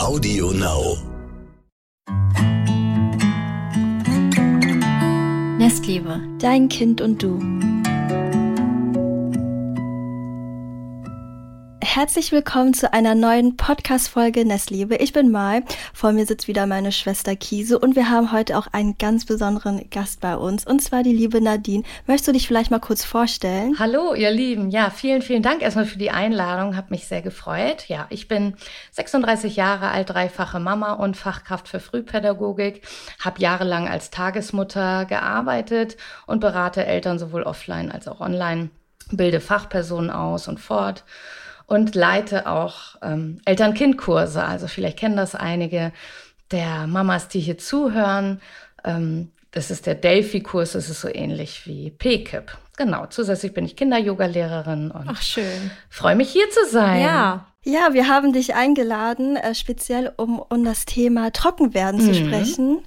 Audio Now. Nestliebe, dein Kind und du. Herzlich willkommen zu einer neuen Podcast-Folge Nestliebe. Ich bin Mai. Vor mir sitzt wieder meine Schwester Kiese und wir haben heute auch einen ganz besonderen Gast bei uns und zwar die liebe Nadine. Möchtest du dich vielleicht mal kurz vorstellen? Hallo, ihr Lieben. Ja, vielen, vielen Dank erstmal für die Einladung. Hab mich sehr gefreut. Ja, ich bin 36 Jahre alt, dreifache Mama und Fachkraft für Frühpädagogik. Hab jahrelang als Tagesmutter gearbeitet und berate Eltern sowohl offline als auch online. Bilde Fachpersonen aus und fort und leite auch ähm, Eltern-Kind-Kurse. Also vielleicht kennen das einige der Mamas, die hier zuhören. Ähm, das ist der Delphi-Kurs, das ist so ähnlich wie PKIP. Genau, zusätzlich bin ich Kinder-Yoga-Lehrerin und Ach, schön. freue mich hier zu sein. Ja. Ja, wir haben dich eingeladen, äh, speziell um, um das Thema Trockenwerden mhm. zu sprechen.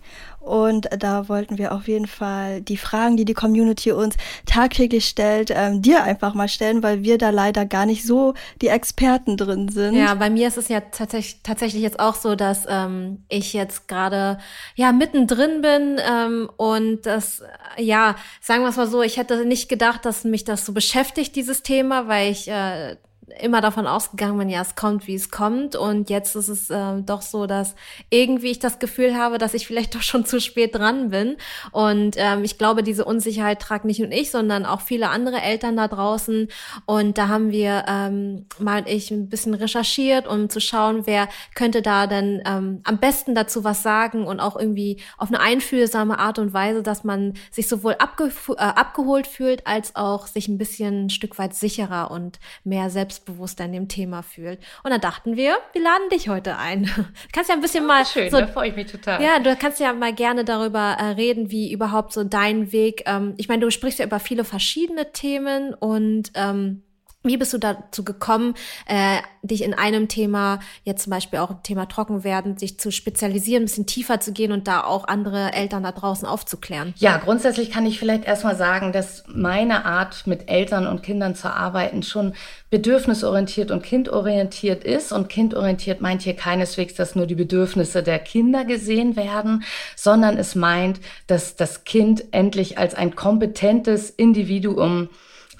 Und da wollten wir auf jeden Fall die Fragen, die die Community uns tagtäglich stellt, ähm, dir einfach mal stellen, weil wir da leider gar nicht so die Experten drin sind. Ja, bei mir ist es ja tatsächlich, tatsächlich jetzt auch so, dass ähm, ich jetzt gerade ja mittendrin bin ähm, und das, ja, sagen wir es mal so, ich hätte nicht gedacht, dass mich das so beschäftigt, dieses Thema, weil ich äh, immer davon ausgegangen bin, ja, es kommt, wie es kommt. Und jetzt ist es äh, doch so, dass irgendwie ich das Gefühl habe, dass ich vielleicht doch schon zu spät dran bin. Und ähm, ich glaube, diese Unsicherheit tragt nicht nur ich, sondern auch viele andere Eltern da draußen. Und da haben wir ähm, mal ich ein bisschen recherchiert, um zu schauen, wer könnte da denn ähm, am besten dazu was sagen und auch irgendwie auf eine einfühlsame Art und Weise, dass man sich sowohl abge äh, abgeholt fühlt, als auch sich ein bisschen ein Stück weit sicherer und mehr selbst selbstbewusster in dem Thema fühlt. Und dann dachten wir, wir laden dich heute ein. Du kannst ja ein bisschen oh, mal schön, so, da freue ich mich total. Ja, du kannst ja mal gerne darüber äh, reden, wie überhaupt so dein Weg. Ähm, ich meine, du sprichst ja über viele verschiedene Themen und ähm, wie bist du dazu gekommen, äh, dich in einem Thema, jetzt zum Beispiel auch im Thema Trockenwerden, sich zu spezialisieren, ein bisschen tiefer zu gehen und da auch andere Eltern da draußen aufzuklären? Ja, grundsätzlich kann ich vielleicht erstmal sagen, dass meine Art, mit Eltern und Kindern zu arbeiten, schon bedürfnisorientiert und kindorientiert ist. Und kindorientiert meint hier keineswegs, dass nur die Bedürfnisse der Kinder gesehen werden, sondern es meint, dass das Kind endlich als ein kompetentes Individuum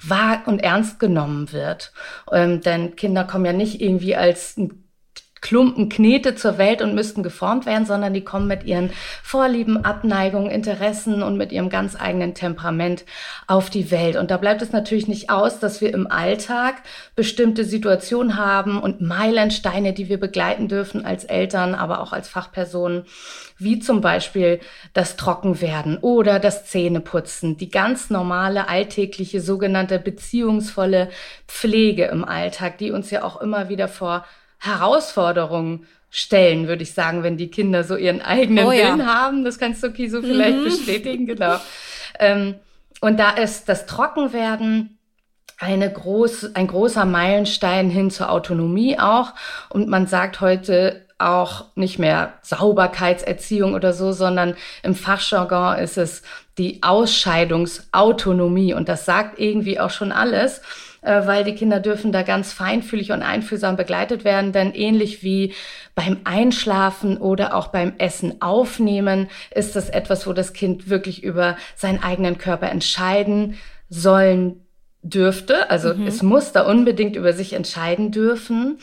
wahr und ernst genommen wird. Ähm, denn Kinder kommen ja nicht irgendwie als ein Klumpen Knete zur Welt und müssten geformt werden, sondern die kommen mit ihren Vorlieben, Abneigungen, Interessen und mit ihrem ganz eigenen Temperament auf die Welt. Und da bleibt es natürlich nicht aus, dass wir im Alltag bestimmte Situationen haben und Meilensteine, die wir begleiten dürfen als Eltern, aber auch als Fachpersonen, wie zum Beispiel das Trockenwerden oder das Zähneputzen, die ganz normale alltägliche sogenannte beziehungsvolle Pflege im Alltag, die uns ja auch immer wieder vor Herausforderungen stellen, würde ich sagen, wenn die Kinder so ihren eigenen oh, Willen ja. haben. Das kannst du, Kiso, vielleicht mhm. bestätigen, genau. Ähm, und da ist das Trockenwerden eine groß, ein großer Meilenstein hin zur Autonomie auch. Und man sagt heute auch nicht mehr Sauberkeitserziehung oder so, sondern im Fachjargon ist es die Ausscheidungsautonomie. Und das sagt irgendwie auch schon alles äh, weil die Kinder dürfen da ganz feinfühlig und einfühlsam begleitet werden, denn ähnlich wie beim Einschlafen oder auch beim Essen aufnehmen ist das etwas, wo das Kind wirklich über seinen eigenen Körper entscheiden sollen dürfte. Also mhm. es muss da unbedingt über sich entscheiden dürfen,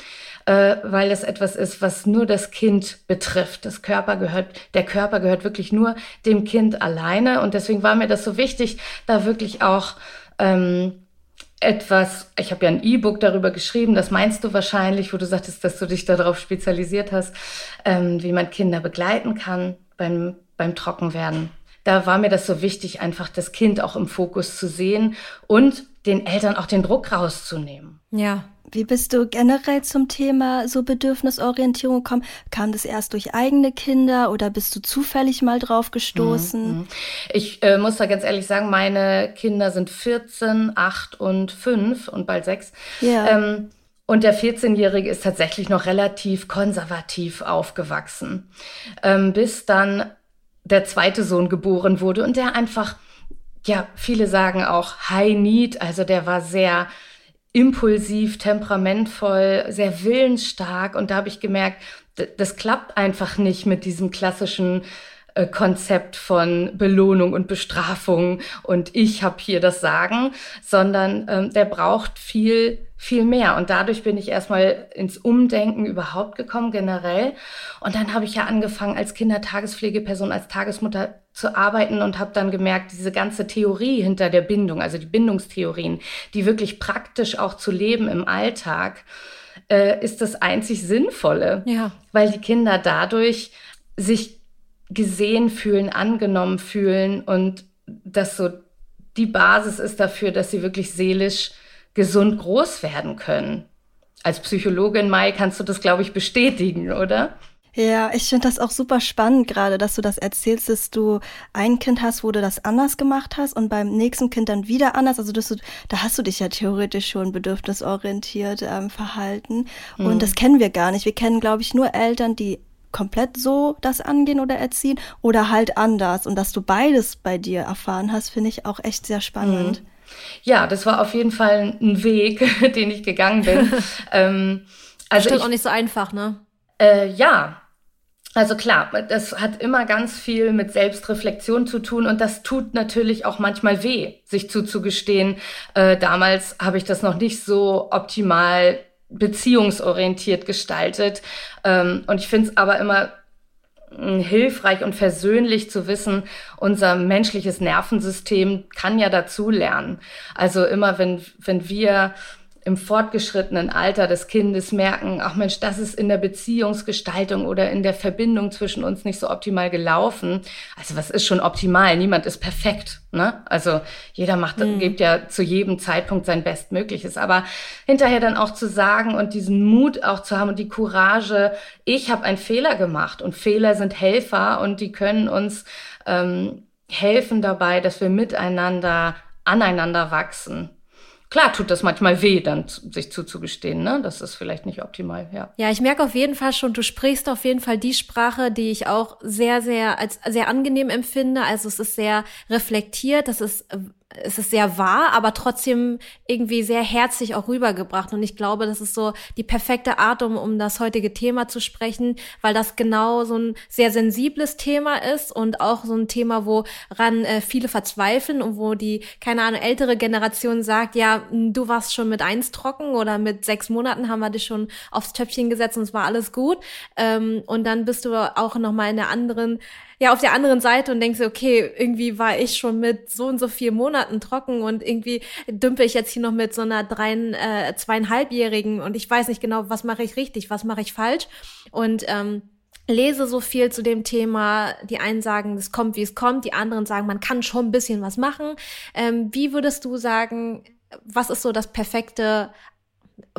äh, weil es etwas ist, was nur das Kind betrifft. Das Körper gehört, der Körper gehört wirklich nur dem Kind alleine. Und deswegen war mir das so wichtig, da wirklich auch ähm, etwas, ich habe ja ein E-Book darüber geschrieben, das meinst du wahrscheinlich, wo du sagtest, dass du dich darauf spezialisiert hast, ähm, wie man Kinder begleiten kann beim, beim Trockenwerden. Da war mir das so wichtig, einfach das Kind auch im Fokus zu sehen und den Eltern auch den Druck rauszunehmen. Ja, wie bist du generell zum Thema so Bedürfnisorientierung gekommen? Kam das erst durch eigene Kinder oder bist du zufällig mal drauf gestoßen? Mhm, mhm. Ich äh, muss da ganz ehrlich sagen, meine Kinder sind 14, 8 und 5 und bald 6. Ja. Ähm, und der 14-Jährige ist tatsächlich noch relativ konservativ aufgewachsen, ähm, bis dann der zweite Sohn geboren wurde und der einfach, ja, viele sagen auch High Need, also der war sehr impulsiv, temperamentvoll, sehr willensstark. Und da habe ich gemerkt, das klappt einfach nicht mit diesem klassischen äh, Konzept von Belohnung und Bestrafung und ich habe hier das Sagen, sondern ähm, der braucht viel, viel mehr. Und dadurch bin ich erstmal ins Umdenken überhaupt gekommen, generell. Und dann habe ich ja angefangen, als Kindertagespflegeperson, als Tagesmutter zu arbeiten und habe dann gemerkt, diese ganze Theorie hinter der Bindung, also die Bindungstheorien, die wirklich praktisch auch zu leben im Alltag, äh, ist das einzig Sinnvolle. Ja. Weil die Kinder dadurch sich gesehen fühlen, angenommen fühlen und das so die Basis ist dafür, dass sie wirklich seelisch gesund groß werden können. Als Psychologin, Mai, kannst du das, glaube ich, bestätigen, oder? Ja, ich finde das auch super spannend gerade, dass du das erzählst, dass du ein Kind hast, wo du das anders gemacht hast und beim nächsten Kind dann wieder anders. Also du, da hast du dich ja theoretisch schon bedürfnisorientiert ähm, verhalten. Mhm. Und das kennen wir gar nicht. Wir kennen, glaube ich, nur Eltern, die komplett so das angehen oder erziehen oder halt anders. Und dass du beides bei dir erfahren hast, finde ich auch echt sehr spannend. Mhm. Ja, das war auf jeden Fall ein Weg, den ich gegangen bin. ähm, also Stimmt ich, auch nicht so einfach, ne? Äh, ja, also klar, das hat immer ganz viel mit Selbstreflexion zu tun und das tut natürlich auch manchmal weh, sich zuzugestehen. Äh, damals habe ich das noch nicht so optimal beziehungsorientiert gestaltet. Ähm, und ich finde es aber immer hm, hilfreich und versöhnlich zu wissen, unser menschliches Nervensystem kann ja dazu lernen. Also immer wenn, wenn wir im fortgeschrittenen Alter des Kindes merken, ach Mensch, das ist in der Beziehungsgestaltung oder in der Verbindung zwischen uns nicht so optimal gelaufen. Also was ist schon optimal? Niemand ist perfekt. Ne? Also jeder macht, mhm. gibt ja zu jedem Zeitpunkt sein Bestmögliches. Aber hinterher dann auch zu sagen und diesen Mut auch zu haben und die Courage, ich habe einen Fehler gemacht und Fehler sind Helfer und die können uns ähm, helfen dabei, dass wir miteinander aneinander wachsen klar tut das manchmal weh, dann sich zuzugestehen, ne? Das ist vielleicht nicht optimal, ja. Ja, ich merke auf jeden Fall schon, du sprichst auf jeden Fall die Sprache, die ich auch sehr, sehr als sehr angenehm empfinde. Also es ist sehr reflektiert, das ist es ist sehr wahr, aber trotzdem irgendwie sehr herzlich auch rübergebracht. Und ich glaube, das ist so die perfekte Art, um, um das heutige Thema zu sprechen, weil das genau so ein sehr sensibles Thema ist und auch so ein Thema, woran äh, viele verzweifeln und wo die, keine Ahnung, ältere Generation sagt, ja, du warst schon mit eins trocken oder mit sechs Monaten haben wir dich schon aufs Töpfchen gesetzt und es war alles gut. Ähm, und dann bist du auch nochmal in der anderen ja auf der anderen Seite und denkst, okay, irgendwie war ich schon mit so und so vier Monaten trocken und irgendwie dümpel ich jetzt hier noch mit so einer drei, äh, zweieinhalbjährigen und ich weiß nicht genau, was mache ich richtig, was mache ich falsch und ähm, lese so viel zu dem Thema. Die einen sagen, es kommt, wie es kommt. Die anderen sagen, man kann schon ein bisschen was machen. Ähm, wie würdest du sagen, was ist so das perfekte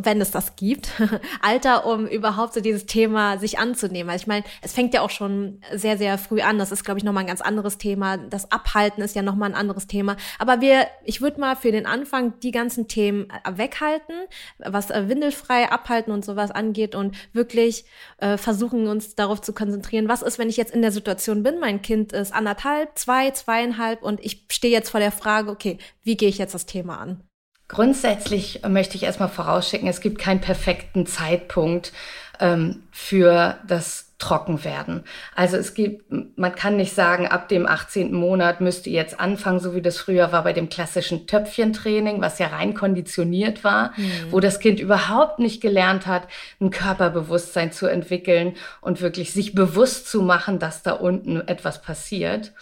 wenn es das gibt, Alter, um überhaupt so dieses Thema sich anzunehmen. Also ich meine, es fängt ja auch schon sehr, sehr früh an. Das ist, glaube ich, nochmal ein ganz anderes Thema. Das Abhalten ist ja nochmal ein anderes Thema. Aber wir, ich würde mal für den Anfang die ganzen Themen äh, weghalten, was äh, windelfrei abhalten und sowas angeht und wirklich äh, versuchen, uns darauf zu konzentrieren, was ist, wenn ich jetzt in der Situation bin, mein Kind ist anderthalb, zwei, zweieinhalb und ich stehe jetzt vor der Frage, okay, wie gehe ich jetzt das Thema an? Grundsätzlich möchte ich erstmal vorausschicken, es gibt keinen perfekten Zeitpunkt ähm, für das trocken werden. Also es gibt, man kann nicht sagen, ab dem 18. Monat müsste jetzt anfangen, so wie das früher war bei dem klassischen Töpfchentraining, was ja rein konditioniert war, mhm. wo das Kind überhaupt nicht gelernt hat, ein Körperbewusstsein zu entwickeln und wirklich sich bewusst zu machen, dass da unten etwas passiert.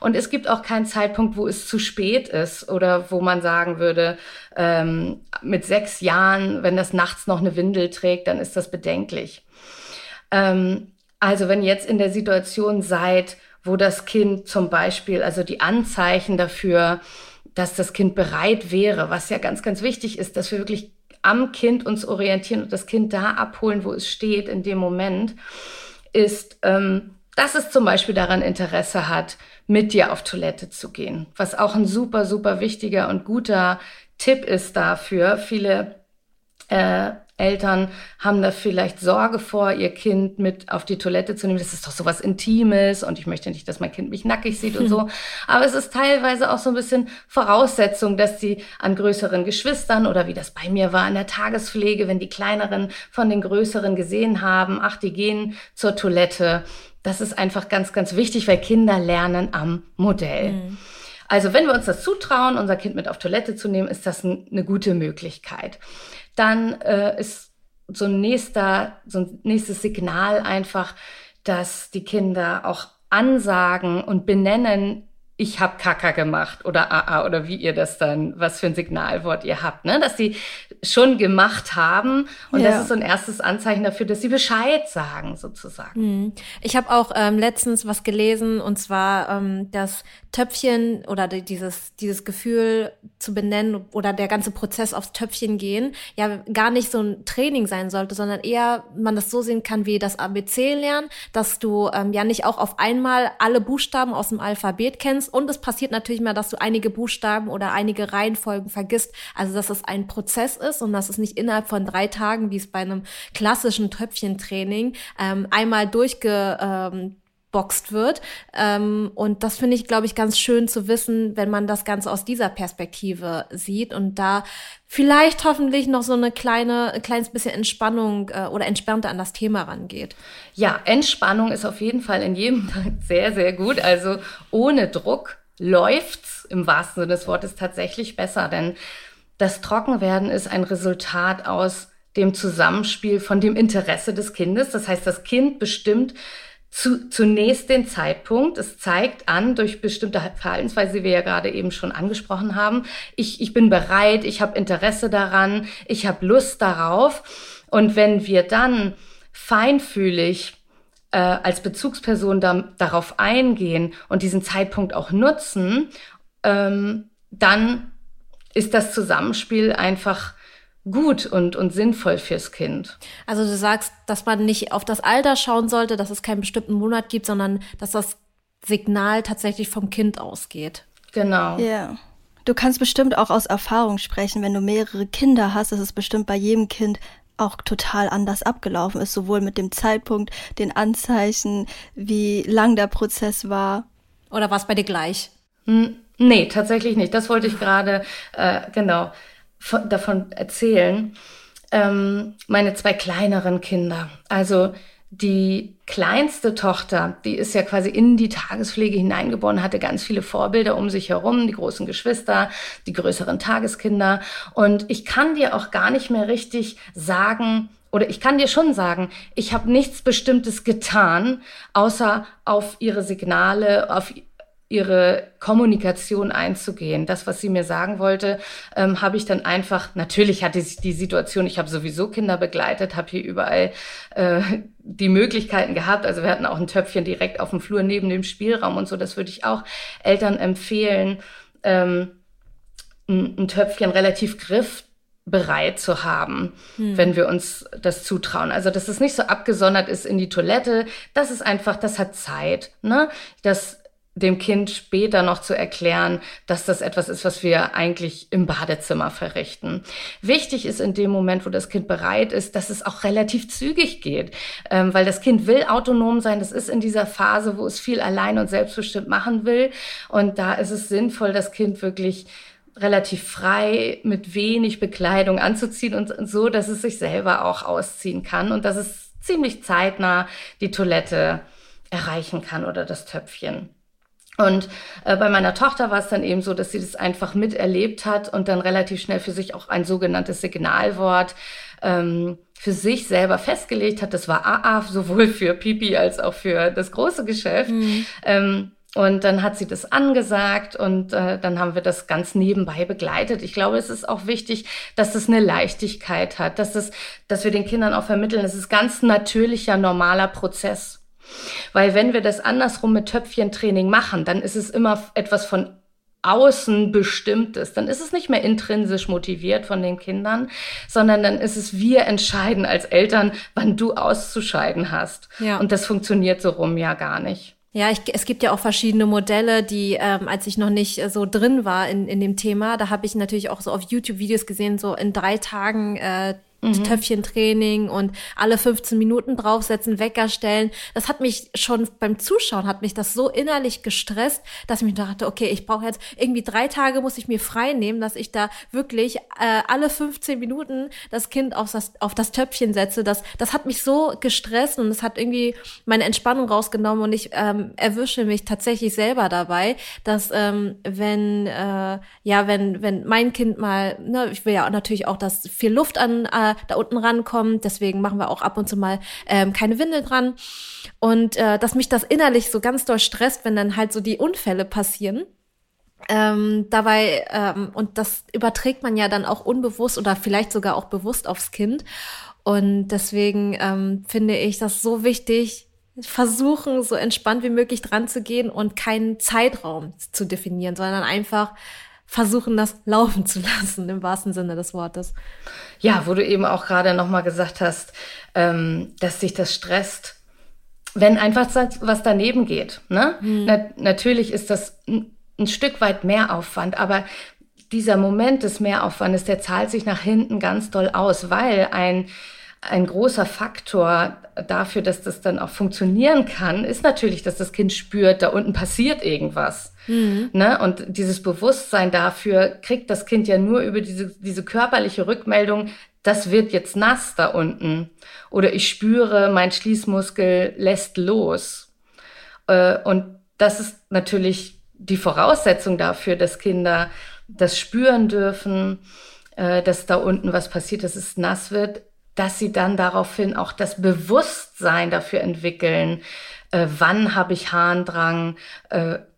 Und es gibt auch keinen Zeitpunkt, wo es zu spät ist oder wo man sagen würde, ähm, mit sechs Jahren, wenn das nachts noch eine Windel trägt, dann ist das bedenklich. Ähm, also wenn jetzt in der Situation seid, wo das Kind zum Beispiel, also die Anzeichen dafür, dass das Kind bereit wäre, was ja ganz, ganz wichtig ist, dass wir wirklich am Kind uns orientieren und das Kind da abholen, wo es steht in dem Moment, ist, ähm, dass es zum Beispiel daran Interesse hat, mit dir auf Toilette zu gehen. Was auch ein super, super wichtiger und guter Tipp ist dafür. Viele äh, Eltern haben da vielleicht Sorge vor, ihr Kind mit auf die Toilette zu nehmen. Das ist doch so was Intimes und ich möchte nicht, dass mein Kind mich nackig sieht und so. Aber es ist teilweise auch so ein bisschen Voraussetzung, dass sie an größeren Geschwistern oder wie das bei mir war in der Tagespflege, wenn die kleineren von den größeren gesehen haben, ach, die gehen zur Toilette. Das ist einfach ganz, ganz wichtig, weil Kinder lernen am Modell. Mhm. Also wenn wir uns das zutrauen, unser Kind mit auf Toilette zu nehmen, ist das eine gute Möglichkeit dann äh, ist so ein nächster, so ein nächstes Signal einfach, dass die Kinder auch ansagen und benennen, ich habe Kaka gemacht oder AA oder wie ihr das dann, was für ein Signalwort ihr habt, ne? dass sie schon gemacht haben und ja. das ist so ein erstes Anzeichen dafür, dass sie Bescheid sagen sozusagen. Hm. Ich habe auch ähm, letztens was gelesen und zwar ähm, das Töpfchen oder dieses dieses Gefühl zu benennen oder der ganze Prozess aufs Töpfchen gehen ja gar nicht so ein Training sein sollte, sondern eher man das so sehen kann wie das ABC lernen, dass du ähm, ja nicht auch auf einmal alle Buchstaben aus dem Alphabet kennst und es passiert natürlich mal, dass du einige Buchstaben oder einige Reihenfolgen vergisst. Also, dass es ein Prozess ist und dass es nicht innerhalb von drei Tagen, wie es bei einem klassischen Töpfchentraining, ähm, einmal durchge, ähm, boxt wird. Ähm, und das finde ich, glaube ich, ganz schön zu wissen, wenn man das Ganze aus dieser Perspektive sieht und da vielleicht hoffentlich noch so eine kleine, ein kleines bisschen Entspannung äh, oder entspannter an das Thema rangeht. Ja, Entspannung ist auf jeden Fall in jedem Fall sehr, sehr gut. Also ohne Druck läuft's im wahrsten Sinne des Wortes tatsächlich besser, denn das Trockenwerden ist ein Resultat aus dem Zusammenspiel von dem Interesse des Kindes. Das heißt, das Kind bestimmt zu, zunächst den Zeitpunkt. Es zeigt an durch bestimmte Verhaltensweise, die wir ja gerade eben schon angesprochen haben. Ich, ich bin bereit, ich habe Interesse daran, ich habe Lust darauf. Und wenn wir dann feinfühlig äh, als Bezugsperson da, darauf eingehen und diesen Zeitpunkt auch nutzen, ähm, dann ist das Zusammenspiel einfach gut und, und sinnvoll fürs Kind. Also du sagst, dass man nicht auf das Alter schauen sollte, dass es keinen bestimmten Monat gibt, sondern dass das Signal tatsächlich vom Kind ausgeht. Genau. Ja. Du kannst bestimmt auch aus Erfahrung sprechen, wenn du mehrere Kinder hast, dass es bestimmt bei jedem Kind auch total anders abgelaufen ist, sowohl mit dem Zeitpunkt, den Anzeichen, wie lang der Prozess war. Oder war es bei dir gleich? Hm, nee, tatsächlich nicht. Das wollte ich gerade, äh, genau von, davon erzählen. Ähm, meine zwei kleineren Kinder. Also die kleinste Tochter, die ist ja quasi in die Tagespflege hineingeboren, hatte ganz viele Vorbilder um sich herum, die großen Geschwister, die größeren Tageskinder. Und ich kann dir auch gar nicht mehr richtig sagen, oder ich kann dir schon sagen, ich habe nichts Bestimmtes getan, außer auf ihre Signale, auf ihre Kommunikation einzugehen. Das, was sie mir sagen wollte, ähm, habe ich dann einfach, natürlich hatte ich die Situation, ich habe sowieso Kinder begleitet, habe hier überall äh, die Möglichkeiten gehabt. Also wir hatten auch ein Töpfchen direkt auf dem Flur neben dem Spielraum und so. Das würde ich auch Eltern empfehlen, ähm, ein, ein Töpfchen relativ griffbereit zu haben, hm. wenn wir uns das zutrauen. Also, dass es nicht so abgesondert ist in die Toilette, das ist einfach, das hat Zeit. Ne? Das dem Kind später noch zu erklären, dass das etwas ist, was wir eigentlich im Badezimmer verrichten. Wichtig ist in dem Moment, wo das Kind bereit ist, dass es auch relativ zügig geht, ähm, weil das Kind will autonom sein. Das ist in dieser Phase, wo es viel allein und selbstbestimmt machen will. Und da ist es sinnvoll, das Kind wirklich relativ frei mit wenig Bekleidung anzuziehen und so, dass es sich selber auch ausziehen kann und dass es ziemlich zeitnah die Toilette erreichen kann oder das Töpfchen. Und äh, bei meiner Tochter war es dann eben so, dass sie das einfach miterlebt hat und dann relativ schnell für sich auch ein sogenanntes Signalwort ähm, für sich selber festgelegt hat. Das war AA, sowohl für Pipi als auch für das große Geschäft. Mhm. Ähm, und dann hat sie das angesagt und äh, dann haben wir das ganz nebenbei begleitet. Ich glaube, es ist auch wichtig, dass es eine Leichtigkeit hat, dass, es, dass wir den Kindern auch vermitteln, es ist ganz natürlicher, normaler Prozess. Weil wenn wir das andersrum mit Töpfchentraining machen, dann ist es immer etwas von außen bestimmtes, dann ist es nicht mehr intrinsisch motiviert von den Kindern, sondern dann ist es wir entscheiden als Eltern, wann du auszuscheiden hast. Ja. Und das funktioniert so rum ja gar nicht. Ja, ich, es gibt ja auch verschiedene Modelle, die, ähm, als ich noch nicht äh, so drin war in, in dem Thema, da habe ich natürlich auch so auf YouTube-Videos gesehen, so in drei Tagen äh, mhm. Töpfchentraining und alle 15 Minuten draufsetzen, Wecker stellen. Das hat mich schon beim Zuschauen, hat mich das so innerlich gestresst, dass ich mir dachte, okay, ich brauche jetzt irgendwie drei Tage, muss ich mir frei nehmen, dass ich da wirklich äh, alle 15 Minuten das Kind auf das, auf das Töpfchen setze. Das, das hat mich so gestresst und es hat irgendwie meine Entspannung rausgenommen und ich ähm, erwische mich tatsächlich selber dabei, dass ähm, wenn, äh, ja, wenn, wenn mein Kind mal, ne, ich will ja natürlich auch, dass viel Luft an äh, da unten rankommt. Deswegen machen wir auch ab und zu mal ähm, keine Windel dran. Und äh, dass mich das innerlich so ganz doll stresst, wenn dann halt so die Unfälle passieren. Ähm, dabei, ähm, und das überträgt man ja dann auch unbewusst oder vielleicht sogar auch bewusst aufs Kind. Und deswegen ähm, finde ich das so wichtig, versuchen, so entspannt wie möglich dran zu gehen und keinen Zeitraum zu definieren, sondern einfach versuchen, das laufen zu lassen, im wahrsten Sinne des Wortes. Ja, wo du eben auch gerade nochmal gesagt hast, ähm, dass sich das stresst, wenn einfach was daneben geht. Ne? Mhm. Na, natürlich ist das ein, ein Stück weit mehr Aufwand, aber dieser Moment des Mehraufwandes, der zahlt sich nach hinten ganz doll aus, weil ein ein großer Faktor dafür, dass das dann auch funktionieren kann, ist natürlich, dass das Kind spürt, da unten passiert irgendwas. Mhm. Ne? Und dieses Bewusstsein dafür kriegt das Kind ja nur über diese, diese körperliche Rückmeldung, das wird jetzt nass da unten. Oder ich spüre, mein Schließmuskel lässt los. Äh, und das ist natürlich die Voraussetzung dafür, dass Kinder das spüren dürfen, äh, dass da unten was passiert, dass es nass wird, dass sie dann daraufhin auch das Bewusstsein dafür entwickeln, äh, wann habe ich Harndrang,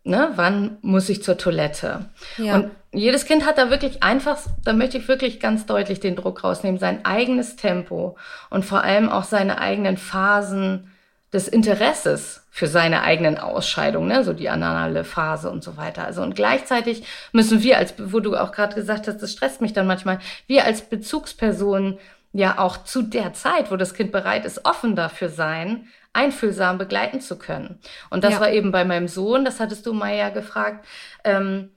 ne, wann muss ich zur Toilette. Ja. Und jedes Kind hat da wirklich einfach, da möchte ich wirklich ganz deutlich den Druck rausnehmen, sein eigenes Tempo und vor allem auch seine eigenen Phasen des Interesses für seine eigenen Ausscheidungen, ne, so die anale Phase und so weiter. Also und gleichzeitig müssen wir als, wo du auch gerade gesagt hast, das stresst mich dann manchmal, wir als Bezugspersonen ja auch zu der Zeit, wo das Kind bereit ist, offen dafür sein, einfühlsam begleiten zu können. Und das ja. war eben bei meinem Sohn, das hattest du Maya gefragt, ähm,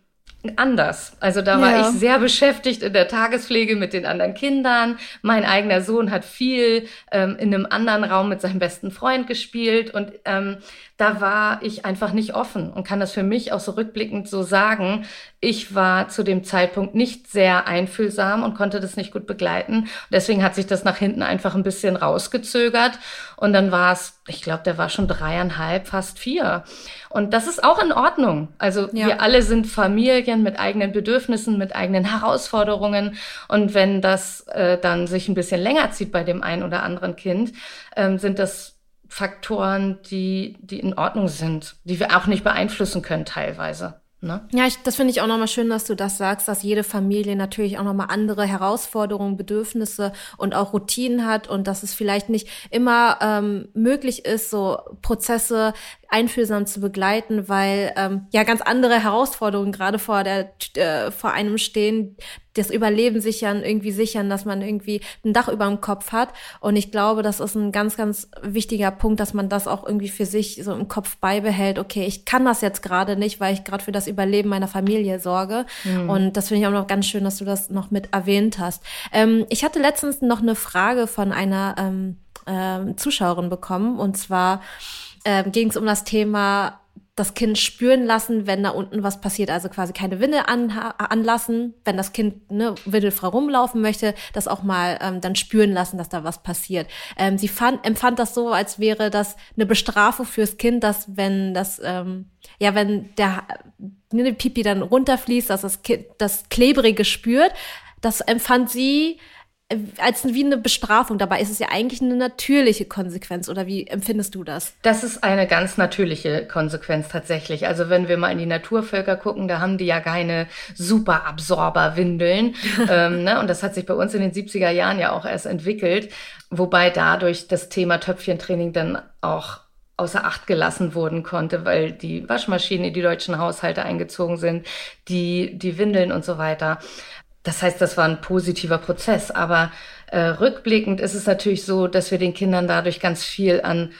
anders. Also da war ja. ich sehr beschäftigt in der Tagespflege mit den anderen Kindern. Mein eigener Sohn hat viel ähm, in einem anderen Raum mit seinem besten Freund gespielt und ähm, da war ich einfach nicht offen und kann das für mich auch so rückblickend so sagen. Ich war zu dem Zeitpunkt nicht sehr einfühlsam und konnte das nicht gut begleiten. Deswegen hat sich das nach hinten einfach ein bisschen rausgezögert. Und dann war es, ich glaube, der war schon dreieinhalb, fast vier. Und das ist auch in Ordnung. Also ja. wir alle sind Familien mit eigenen Bedürfnissen, mit eigenen Herausforderungen. Und wenn das äh, dann sich ein bisschen länger zieht bei dem einen oder anderen Kind, ähm, sind das Faktoren, die, die in Ordnung sind, die wir auch nicht beeinflussen können teilweise. Ne? Ja, ich, das finde ich auch nochmal schön, dass du das sagst, dass jede Familie natürlich auch nochmal andere Herausforderungen, Bedürfnisse und auch Routinen hat und dass es vielleicht nicht immer ähm, möglich ist, so Prozesse einfühlsam zu begleiten, weil ähm, ja ganz andere Herausforderungen gerade vor der äh, vor einem stehen, das Überleben sichern, irgendwie sichern, dass man irgendwie ein Dach über dem Kopf hat. Und ich glaube, das ist ein ganz, ganz wichtiger Punkt, dass man das auch irgendwie für sich so im Kopf beibehält. Okay, ich kann das jetzt gerade nicht, weil ich gerade für das Überleben meiner Familie sorge. Mhm. Und das finde ich auch noch ganz schön, dass du das noch mit erwähnt hast. Ähm, ich hatte letztens noch eine Frage von einer ähm, äh, Zuschauerin bekommen. Und zwar ähm, ging es um das Thema das Kind spüren lassen, wenn da unten was passiert, also quasi keine Windel an, anlassen, wenn das Kind ne, windelfrei rumlaufen möchte, das auch mal ähm, dann spüren lassen, dass da was passiert. Ähm, sie fand, empfand das so, als wäre das eine Bestrafung fürs Kind, dass wenn das, ähm, ja, wenn der ne, Pipi dann runterfließt, dass das Kind das Klebrige spürt, das empfand sie als wie eine Bestrafung. Dabei ist es ja eigentlich eine natürliche Konsequenz. Oder wie empfindest du das? Das ist eine ganz natürliche Konsequenz tatsächlich. Also wenn wir mal in die Naturvölker gucken, da haben die ja keine Superabsorberwindeln. ähm, ne? Und das hat sich bei uns in den 70er Jahren ja auch erst entwickelt. Wobei dadurch das Thema Töpfchentraining dann auch außer Acht gelassen wurden konnte, weil die Waschmaschinen in die deutschen Haushalte eingezogen sind, die, die Windeln und so weiter. Das heißt, das war ein positiver Prozess. Aber äh, rückblickend ist es natürlich so, dass wir den Kindern dadurch ganz viel an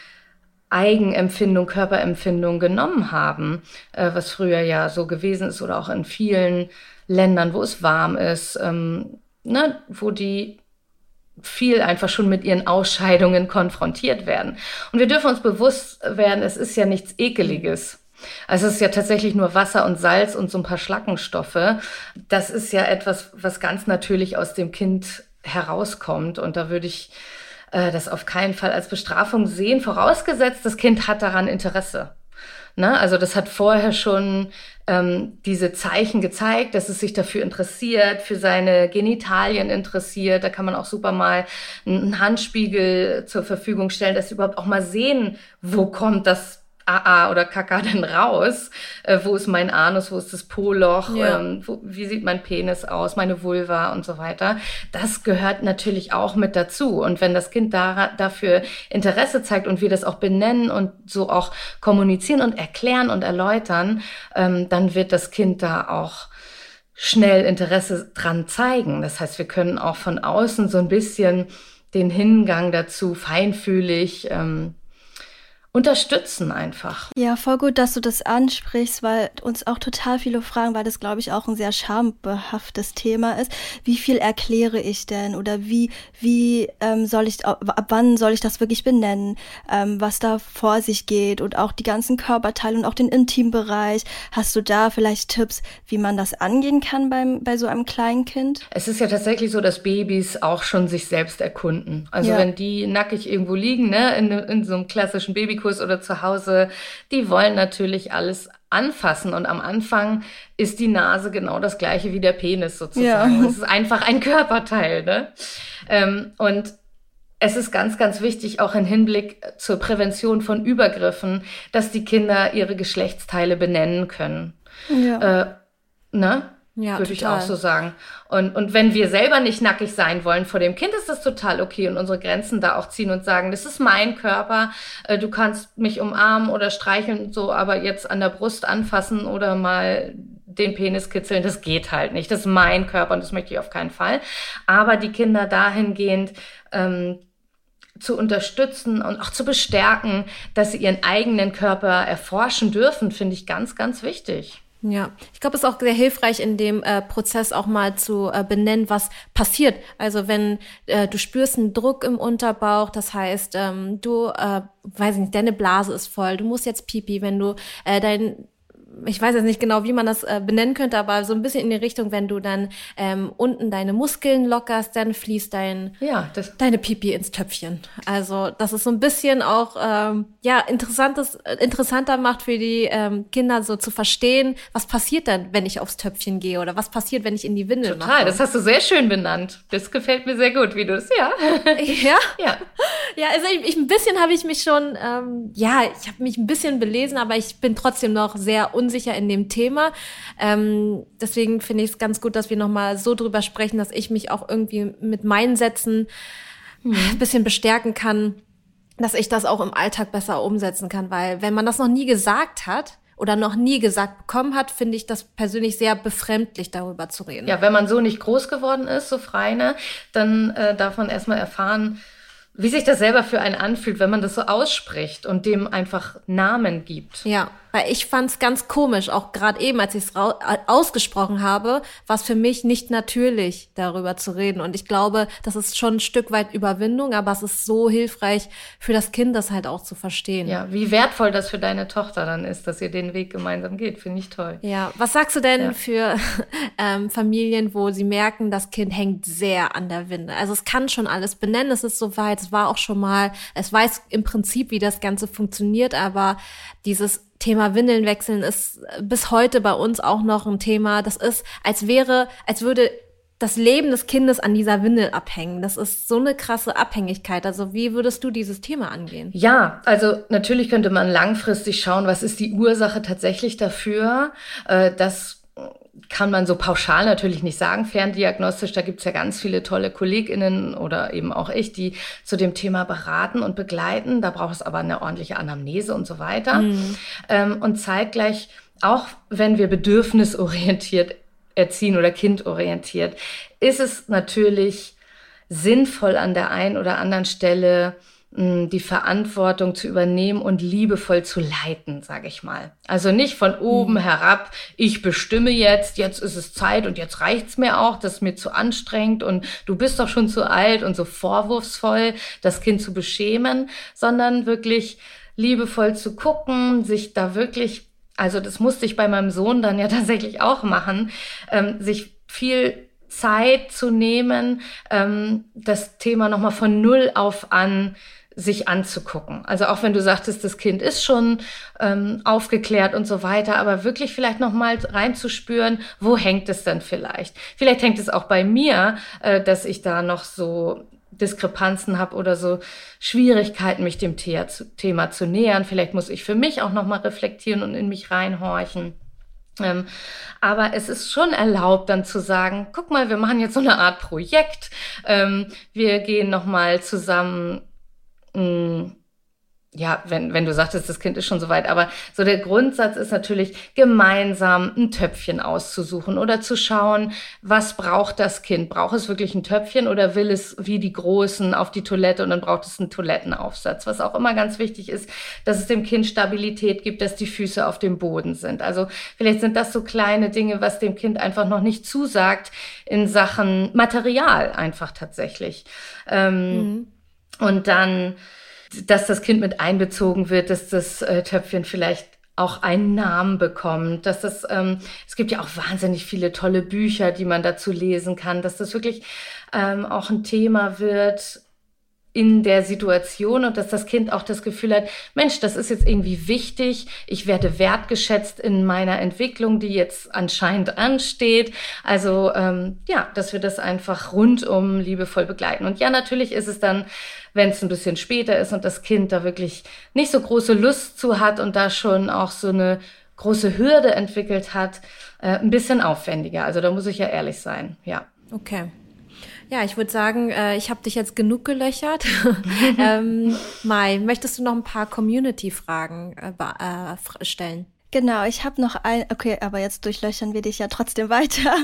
Eigenempfindung, Körperempfindung genommen haben, äh, was früher ja so gewesen ist oder auch in vielen Ländern, wo es warm ist, ähm, ne, wo die viel einfach schon mit ihren Ausscheidungen konfrontiert werden. Und wir dürfen uns bewusst werden, es ist ja nichts Ekeliges. Also es ist ja tatsächlich nur Wasser und Salz und so ein paar Schlackenstoffe. Das ist ja etwas, was ganz natürlich aus dem Kind herauskommt. Und da würde ich äh, das auf keinen Fall als Bestrafung sehen, vorausgesetzt, das Kind hat daran Interesse. Ne? Also das hat vorher schon ähm, diese Zeichen gezeigt, dass es sich dafür interessiert, für seine Genitalien interessiert. Da kann man auch super mal einen Handspiegel zur Verfügung stellen, dass sie überhaupt auch mal sehen, wo kommt das AA oder Kaka denn raus? Äh, wo ist mein Anus? Wo ist das Po-Loch? Ja. Ähm, wo, wie sieht mein Penis aus? Meine Vulva und so weiter. Das gehört natürlich auch mit dazu. Und wenn das Kind da, dafür Interesse zeigt und wir das auch benennen und so auch kommunizieren und erklären und erläutern, ähm, dann wird das Kind da auch schnell Interesse dran zeigen. Das heißt, wir können auch von außen so ein bisschen den Hingang dazu feinfühlig ähm, unterstützen einfach. Ja, voll gut, dass du das ansprichst, weil uns auch total viele fragen, weil das, glaube ich, auch ein sehr schambehaftes Thema ist. Wie viel erkläre ich denn oder wie, wie ähm, soll ich, ab wann soll ich das wirklich benennen, ähm, was da vor sich geht und auch die ganzen Körperteile und auch den Intimbereich. Hast du da vielleicht Tipps, wie man das angehen kann beim, bei so einem kleinen Kind? Es ist ja tatsächlich so, dass Babys auch schon sich selbst erkunden. Also ja. wenn die nackig irgendwo liegen, ne, in, in so einem klassischen Baby Kurs oder zu Hause, die wollen natürlich alles anfassen. Und am Anfang ist die Nase genau das gleiche wie der Penis sozusagen. Ja. Es ist einfach ein Körperteil. Ne? Ähm, und es ist ganz, ganz wichtig, auch im Hinblick zur Prävention von Übergriffen, dass die Kinder ihre Geschlechtsteile benennen können. Ja. Äh, ne? Ja, würde ich auch so sagen. Und, und wenn wir selber nicht nackig sein wollen vor dem Kind, ist das total okay und unsere Grenzen da auch ziehen und sagen, das ist mein Körper, äh, du kannst mich umarmen oder streicheln und so, aber jetzt an der Brust anfassen oder mal den Penis kitzeln, das geht halt nicht. Das ist mein Körper und das möchte ich auf keinen Fall. Aber die Kinder dahingehend ähm, zu unterstützen und auch zu bestärken, dass sie ihren eigenen Körper erforschen dürfen, finde ich ganz, ganz wichtig. Ja, ich glaube, es ist auch sehr hilfreich in dem äh, Prozess auch mal zu äh, benennen, was passiert. Also wenn äh, du spürst einen Druck im Unterbauch, das heißt, ähm, du, äh, weiß nicht, deine Blase ist voll, du musst jetzt pipi, wenn du äh, dein ich weiß jetzt nicht genau, wie man das äh, benennen könnte, aber so ein bisschen in die Richtung, wenn du dann ähm, unten deine Muskeln lockerst, dann fließt dein ja, deine Pipi ins Töpfchen. Also das ist so ein bisschen auch ähm, ja interessantes interessanter macht für die ähm, Kinder so zu verstehen, was passiert dann, wenn ich aufs Töpfchen gehe oder was passiert, wenn ich in die Windel Total, mache. das hast du sehr schön benannt. Das gefällt mir sehr gut, wie du es ja. ja. Ja. Ja, also ich, ich ein bisschen habe ich mich schon ähm, ja, ich habe mich ein bisschen belesen, aber ich bin trotzdem noch sehr unsicher in dem Thema. Ähm, deswegen finde ich es ganz gut, dass wir nochmal so drüber sprechen, dass ich mich auch irgendwie mit meinen Sätzen mhm. ein bisschen bestärken kann, dass ich das auch im Alltag besser umsetzen kann. Weil wenn man das noch nie gesagt hat, oder noch nie gesagt bekommen hat, finde ich das persönlich sehr befremdlich, darüber zu reden. Ja, wenn man so nicht groß geworden ist, so frei, ne, dann äh, darf man erstmal erfahren, wie sich das selber für einen anfühlt, wenn man das so ausspricht und dem einfach Namen gibt. Ja, weil ich fand es ganz komisch, auch gerade eben, als ich es ausgesprochen habe, war es für mich nicht natürlich, darüber zu reden. Und ich glaube, das ist schon ein Stück weit Überwindung, aber es ist so hilfreich für das Kind, das halt auch zu verstehen. Ja, wie wertvoll das für deine Tochter dann ist, dass ihr den Weg gemeinsam geht, finde ich toll. Ja, was sagst du denn ja. für ähm, Familien, wo sie merken, das Kind hängt sehr an der Winde? Also es kann schon alles benennen, es ist soweit, es war auch schon mal, es weiß im Prinzip, wie das Ganze funktioniert, aber dieses Thema Windeln wechseln ist bis heute bei uns auch noch ein Thema. Das ist, als wäre, als würde das Leben des Kindes an dieser Windel abhängen. Das ist so eine krasse Abhängigkeit. Also wie würdest du dieses Thema angehen? Ja, also natürlich könnte man langfristig schauen, was ist die Ursache tatsächlich dafür, äh, dass kann man so pauschal natürlich nicht sagen, ferndiagnostisch. Da gibt's ja ganz viele tolle KollegInnen oder eben auch ich, die zu dem Thema beraten und begleiten. Da braucht es aber eine ordentliche Anamnese und so weiter. Mhm. Ähm, und zeitgleich, auch wenn wir bedürfnisorientiert erziehen oder kindorientiert, ist es natürlich sinnvoll an der einen oder anderen Stelle die Verantwortung zu übernehmen und liebevoll zu leiten, sage ich mal. Also nicht von oben mhm. herab, ich bestimme jetzt, jetzt ist es Zeit und jetzt reicht's mir auch, das ist mir zu anstrengend und du bist doch schon zu alt und so vorwurfsvoll, das Kind zu beschämen, sondern wirklich liebevoll zu gucken, sich da wirklich, also das musste ich bei meinem Sohn dann ja tatsächlich auch machen, ähm, sich viel Zeit zu nehmen, ähm, das Thema nochmal von Null auf an sich anzugucken. Also auch wenn du sagtest, das Kind ist schon ähm, aufgeklärt und so weiter, aber wirklich vielleicht noch mal reinzuspüren, wo hängt es denn vielleicht? Vielleicht hängt es auch bei mir, äh, dass ich da noch so Diskrepanzen habe oder so Schwierigkeiten, mich dem The Thema zu nähern. Vielleicht muss ich für mich auch noch mal reflektieren und in mich reinhorchen. Ähm, aber es ist schon erlaubt, dann zu sagen, guck mal, wir machen jetzt so eine Art Projekt. Ähm, wir gehen noch mal zusammen Mm, ja, wenn, wenn du sagtest, das Kind ist schon so weit, aber so der Grundsatz ist natürlich, gemeinsam ein Töpfchen auszusuchen oder zu schauen, was braucht das Kind? Braucht es wirklich ein Töpfchen oder will es wie die Großen auf die Toilette und dann braucht es einen Toilettenaufsatz? Was auch immer ganz wichtig ist, dass es dem Kind Stabilität gibt, dass die Füße auf dem Boden sind. Also vielleicht sind das so kleine Dinge, was dem Kind einfach noch nicht zusagt in Sachen Material einfach tatsächlich. Ähm, mhm und dann, dass das Kind mit einbezogen wird, dass das äh, Töpfchen vielleicht auch einen Namen bekommt, dass das, ähm, es gibt ja auch wahnsinnig viele tolle Bücher, die man dazu lesen kann, dass das wirklich ähm, auch ein Thema wird, in der Situation und dass das Kind auch das Gefühl hat, Mensch, das ist jetzt irgendwie wichtig, ich werde wertgeschätzt in meiner Entwicklung, die jetzt anscheinend ansteht. Also ähm, ja, dass wir das einfach rundum liebevoll begleiten. Und ja, natürlich ist es dann, wenn es ein bisschen später ist und das Kind da wirklich nicht so große Lust zu hat und da schon auch so eine große Hürde entwickelt hat, äh, ein bisschen aufwendiger. Also da muss ich ja ehrlich sein, ja. Okay. Ja, ich würde sagen, äh, ich habe dich jetzt genug gelöchert. ähm, Mai, möchtest du noch ein paar Community-Fragen äh, äh, stellen? Genau, ich habe noch ein. Okay, aber jetzt durchlöchern wir dich ja trotzdem weiter.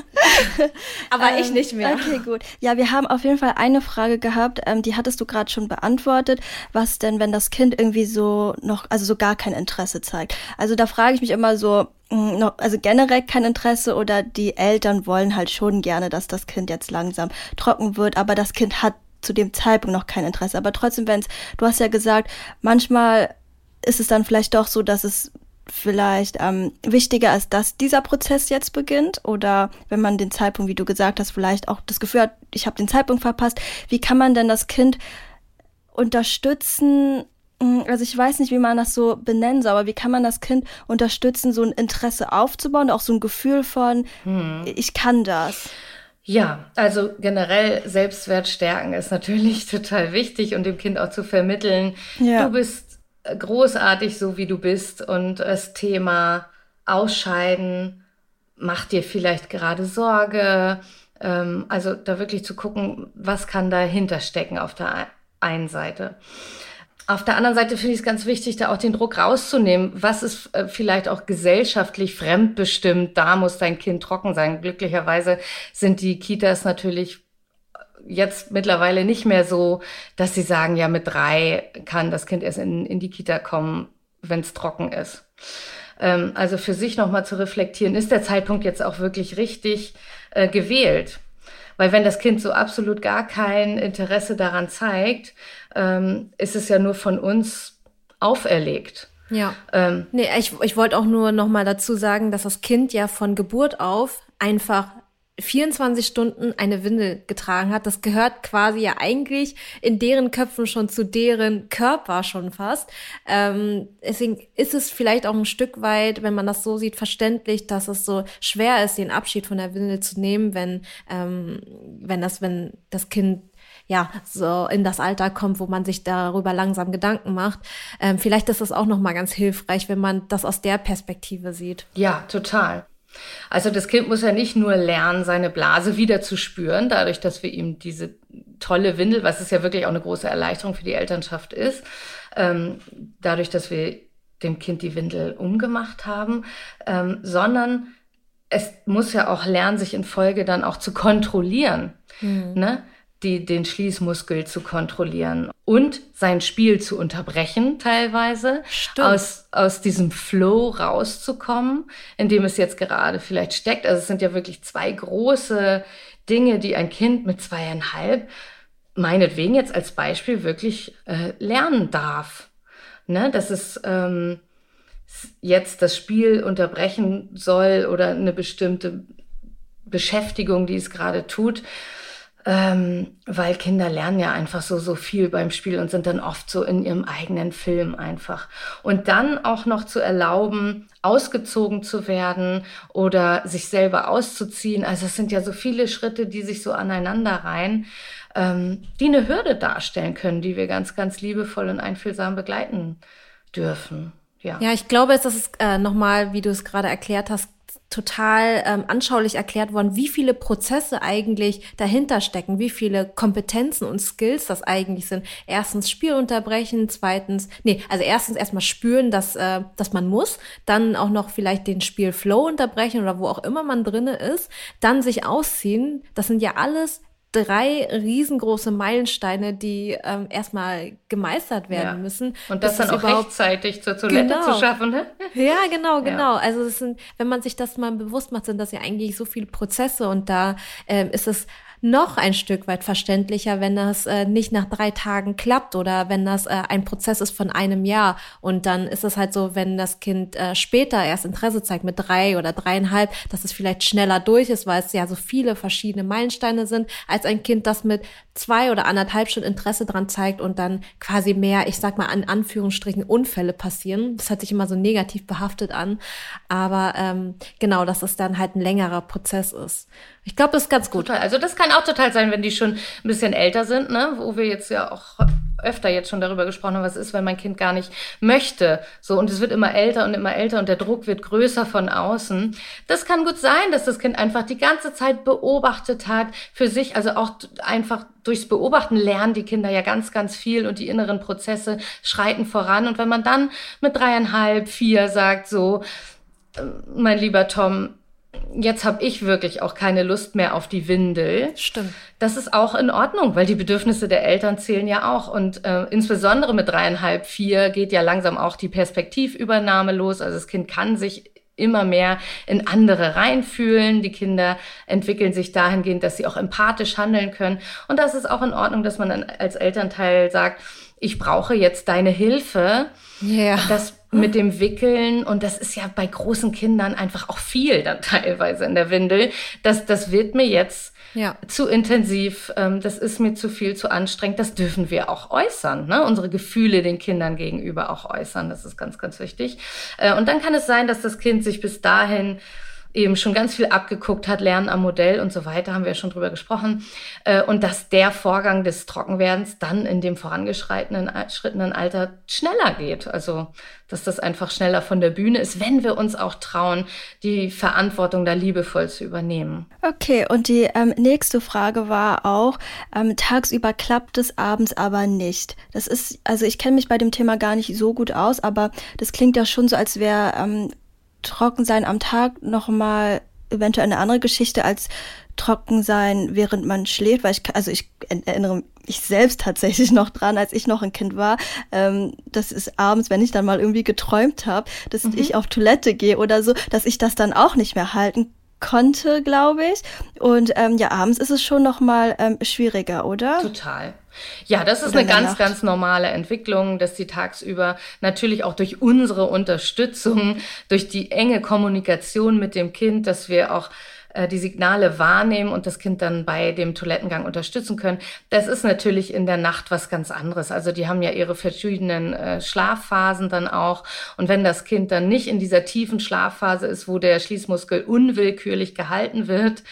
aber ähm, ich nicht mehr. Okay, gut. Ja, wir haben auf jeden Fall eine Frage gehabt, ähm, die hattest du gerade schon beantwortet. Was denn, wenn das Kind irgendwie so noch, also so gar kein Interesse zeigt? Also da frage ich mich immer so, mm, noch, also generell kein Interesse oder die Eltern wollen halt schon gerne, dass das Kind jetzt langsam trocken wird, aber das Kind hat zu dem Zeitpunkt noch kein Interesse. Aber trotzdem, wenn es, du hast ja gesagt, manchmal ist es dann vielleicht doch so, dass es vielleicht ähm, wichtiger ist, dass dieser Prozess jetzt beginnt oder wenn man den Zeitpunkt, wie du gesagt hast, vielleicht auch das Gefühl hat, ich habe den Zeitpunkt verpasst, wie kann man denn das Kind unterstützen? Hm, also ich weiß nicht, wie man das so benennen soll, aber wie kann man das Kind unterstützen, so ein Interesse aufzubauen, auch so ein Gefühl von, hm. ich kann das. Ja, also generell Selbstwert stärken ist natürlich total wichtig und dem Kind auch zu vermitteln, ja. du bist großartig, so wie du bist. Und das Thema Ausscheiden macht dir vielleicht gerade Sorge. Ähm, also da wirklich zu gucken, was kann dahinter stecken auf der einen Seite. Auf der anderen Seite finde ich es ganz wichtig, da auch den Druck rauszunehmen. Was ist äh, vielleicht auch gesellschaftlich fremdbestimmt? Da muss dein Kind trocken sein. Glücklicherweise sind die Kitas natürlich jetzt mittlerweile nicht mehr so, dass sie sagen, ja, mit drei kann das Kind erst in, in die Kita kommen, wenn es trocken ist. Ähm, also für sich nochmal zu reflektieren, ist der Zeitpunkt jetzt auch wirklich richtig äh, gewählt? Weil wenn das Kind so absolut gar kein Interesse daran zeigt, ähm, ist es ja nur von uns auferlegt. Ja. Ähm, nee, ich, ich wollte auch nur noch mal dazu sagen, dass das Kind ja von Geburt auf einfach 24 Stunden eine Windel getragen hat. Das gehört quasi ja eigentlich in deren Köpfen schon zu deren Körper schon fast. Ähm, deswegen ist es vielleicht auch ein Stück weit, wenn man das so sieht, verständlich, dass es so schwer ist, den Abschied von der Windel zu nehmen, wenn, ähm, wenn das, wenn das Kind ja, so in das Alter kommt, wo man sich darüber langsam Gedanken macht. Ähm, vielleicht ist es auch nochmal ganz hilfreich, wenn man das aus der Perspektive sieht. Ja, total. Also das Kind muss ja nicht nur lernen, seine Blase wieder zu spüren, dadurch, dass wir ihm diese tolle Windel, was es ja wirklich auch eine große Erleichterung für die Elternschaft ist, ähm, dadurch, dass wir dem Kind die Windel umgemacht haben, ähm, sondern es muss ja auch lernen, sich in Folge dann auch zu kontrollieren. Mhm. Ne? Die, den Schließmuskel zu kontrollieren und sein Spiel zu unterbrechen teilweise, aus, aus diesem Flow rauszukommen, in dem es jetzt gerade vielleicht steckt. Also es sind ja wirklich zwei große Dinge, die ein Kind mit zweieinhalb meinetwegen jetzt als Beispiel wirklich äh, lernen darf. Ne? Dass es ähm, jetzt das Spiel unterbrechen soll oder eine bestimmte Beschäftigung, die es gerade tut. Ähm, weil Kinder lernen ja einfach so, so viel beim Spiel und sind dann oft so in ihrem eigenen Film einfach. Und dann auch noch zu erlauben, ausgezogen zu werden oder sich selber auszuziehen. Also es sind ja so viele Schritte, die sich so aneinander reihen, ähm, die eine Hürde darstellen können, die wir ganz, ganz liebevoll und einfühlsam begleiten dürfen. Ja, ja ich glaube, es ist äh, nochmal, wie du es gerade erklärt hast, total ähm, anschaulich erklärt worden, wie viele Prozesse eigentlich dahinter stecken, wie viele Kompetenzen und Skills das eigentlich sind. Erstens Spiel unterbrechen, zweitens, nee, also erstens erstmal spüren, dass, äh, dass man muss, dann auch noch vielleicht den Spielflow unterbrechen oder wo auch immer man drinne ist, dann sich ausziehen. Das sind ja alles drei riesengroße Meilensteine, die ähm, erstmal gemeistert werden ja. müssen. Und das dann auch rechtzeitig zur Toilette genau. zu schaffen. Ne? Ja, genau, genau. Ja. Also sind, wenn man sich das mal bewusst macht, sind das ja eigentlich so viele Prozesse und da ähm, ist es noch ein Stück weit verständlicher, wenn das äh, nicht nach drei Tagen klappt oder wenn das äh, ein Prozess ist von einem Jahr. Und dann ist es halt so, wenn das Kind äh, später erst Interesse zeigt mit drei oder dreieinhalb, dass es vielleicht schneller durch ist, weil es ja so viele verschiedene Meilensteine sind, als ein Kind, das mit zwei oder anderthalb Stunden Interesse dran zeigt und dann quasi mehr, ich sag mal, an Anführungsstrichen Unfälle passieren. Das hört sich immer so negativ behaftet an. Aber ähm, genau, dass es dann halt ein längerer Prozess ist. Ich glaube, das ist ganz gut. Total. Also das kann auch total sein, wenn die schon ein bisschen älter sind, ne? wo wir jetzt ja auch öfter jetzt schon darüber gesprochen haben, was ist, wenn mein Kind gar nicht möchte. So, und es wird immer älter und immer älter und der Druck wird größer von außen. Das kann gut sein, dass das Kind einfach die ganze Zeit beobachtet hat für sich, also auch einfach durchs Beobachten lernen die Kinder ja ganz, ganz viel und die inneren Prozesse schreiten voran. Und wenn man dann mit dreieinhalb, vier sagt, so, äh, mein lieber Tom, jetzt habe ich wirklich auch keine Lust mehr auf die Windel. Stimmt. Das ist auch in Ordnung, weil die Bedürfnisse der Eltern zählen ja auch. Und äh, insbesondere mit dreieinhalb, vier geht ja langsam auch die Perspektivübernahme los. Also das Kind kann sich immer mehr in andere reinfühlen. Die Kinder entwickeln sich dahingehend, dass sie auch empathisch handeln können. Und das ist auch in Ordnung, dass man dann als Elternteil sagt, ich brauche jetzt deine Hilfe. Ja. Das mit dem Wickeln und das ist ja bei großen Kindern einfach auch viel dann teilweise in der Windel. Das, das wird mir jetzt ja. zu intensiv, ähm, das ist mir zu viel, zu anstrengend. Das dürfen wir auch äußern, ne? unsere Gefühle den Kindern gegenüber auch äußern. Das ist ganz, ganz wichtig. Äh, und dann kann es sein, dass das Kind sich bis dahin eben schon ganz viel abgeguckt hat, Lernen am Modell und so weiter, haben wir ja schon drüber gesprochen. Äh, und dass der Vorgang des Trockenwerdens dann in dem vorangeschrittenen schrittenden Alter schneller geht. Also, dass das einfach schneller von der Bühne ist, wenn wir uns auch trauen, die Verantwortung da liebevoll zu übernehmen. Okay, und die ähm, nächste Frage war auch, ähm, tagsüber klappt es, abends aber nicht. Das ist, also ich kenne mich bei dem Thema gar nicht so gut aus, aber das klingt ja schon so, als wäre ähm, trocken sein am Tag nochmal eventuell eine andere Geschichte als trocken sein, während man schläft, weil ich, also ich erinnere mich selbst tatsächlich noch dran, als ich noch ein Kind war. Ähm, das ist abends, wenn ich dann mal irgendwie geträumt habe, dass mhm. ich auf Toilette gehe oder so, dass ich das dann auch nicht mehr halten konnte, glaube ich. Und ähm, ja, abends ist es schon noch mal ähm, schwieriger, oder? Total. Ja, das ist eine ganz, Nacht. ganz normale Entwicklung, dass sie tagsüber natürlich auch durch unsere Unterstützung, durch die enge Kommunikation mit dem Kind, dass wir auch äh, die Signale wahrnehmen und das Kind dann bei dem Toilettengang unterstützen können. Das ist natürlich in der Nacht was ganz anderes. Also die haben ja ihre verschiedenen äh, Schlafphasen dann auch. Und wenn das Kind dann nicht in dieser tiefen Schlafphase ist, wo der Schließmuskel unwillkürlich gehalten wird,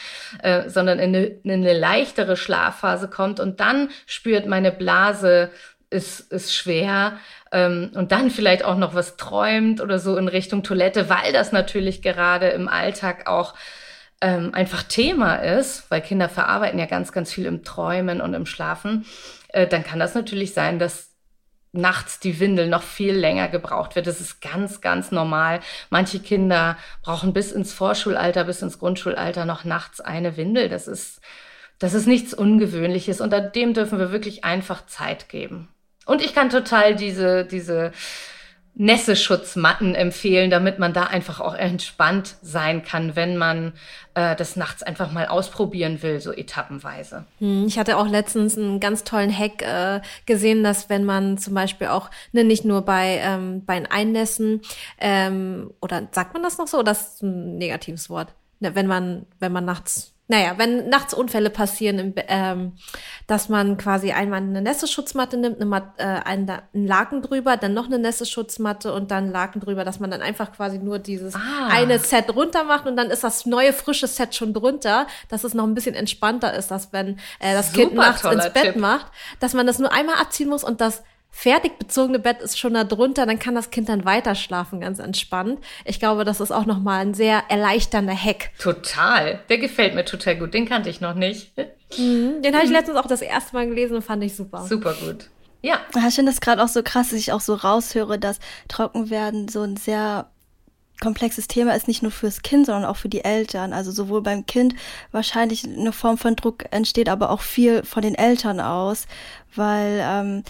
äh, sondern in eine, in eine leichtere Schlafphase kommt und dann spürt meine Blase, ist, ist schwer, ähm, und dann vielleicht auch noch was träumt oder so in Richtung Toilette, weil das natürlich gerade im Alltag auch ähm, einfach Thema ist, weil Kinder verarbeiten ja ganz, ganz viel im Träumen und im Schlafen, äh, dann kann das natürlich sein, dass nachts die Windel noch viel länger gebraucht wird. Das ist ganz, ganz normal. Manche Kinder brauchen bis ins Vorschulalter, bis ins Grundschulalter noch nachts eine Windel. Das ist Das ist nichts Ungewöhnliches und dem dürfen wir wirklich einfach Zeit geben. Und ich kann total diese, diese Nässeschutzmatten empfehlen, damit man da einfach auch entspannt sein kann, wenn man äh, das nachts einfach mal ausprobieren will, so etappenweise. Hm, ich hatte auch letztens einen ganz tollen Hack äh, gesehen, dass wenn man zum Beispiel auch ne, nicht nur bei ähm, bei Einnässen ähm, oder sagt man das noch so, oder ist ein negatives Wort, ne, wenn man wenn man nachts naja, wenn nachts Unfälle passieren, im, ähm, dass man quasi einmal eine Nässeschutzmatte nimmt, eine Mat äh, einen, einen Laken drüber, dann noch eine Nässeschutzmatte und dann Laken drüber, dass man dann einfach quasi nur dieses ah. eine Set runter macht und dann ist das neue frische Set schon drunter, dass es noch ein bisschen entspannter ist, dass wenn äh, das Super Kind nachts ins Bett Tipp. macht, dass man das nur einmal abziehen muss und das fertig bezogene Bett ist schon da drunter, dann kann das Kind dann weiter schlafen, ganz entspannt. Ich glaube, das ist auch nochmal ein sehr erleichternder Hack. Total. Der gefällt mir total gut. Den kannte ich noch nicht. Mhm, den habe ich letztens auch das erste Mal gelesen und fand ich super. Super gut. Ja. Ich finde das gerade auch so krass, dass ich auch so raushöre, dass Trockenwerden so ein sehr komplexes Thema ist, nicht nur fürs Kind, sondern auch für die Eltern. Also sowohl beim Kind wahrscheinlich eine Form von Druck entsteht, aber auch viel von den Eltern aus, weil ähm,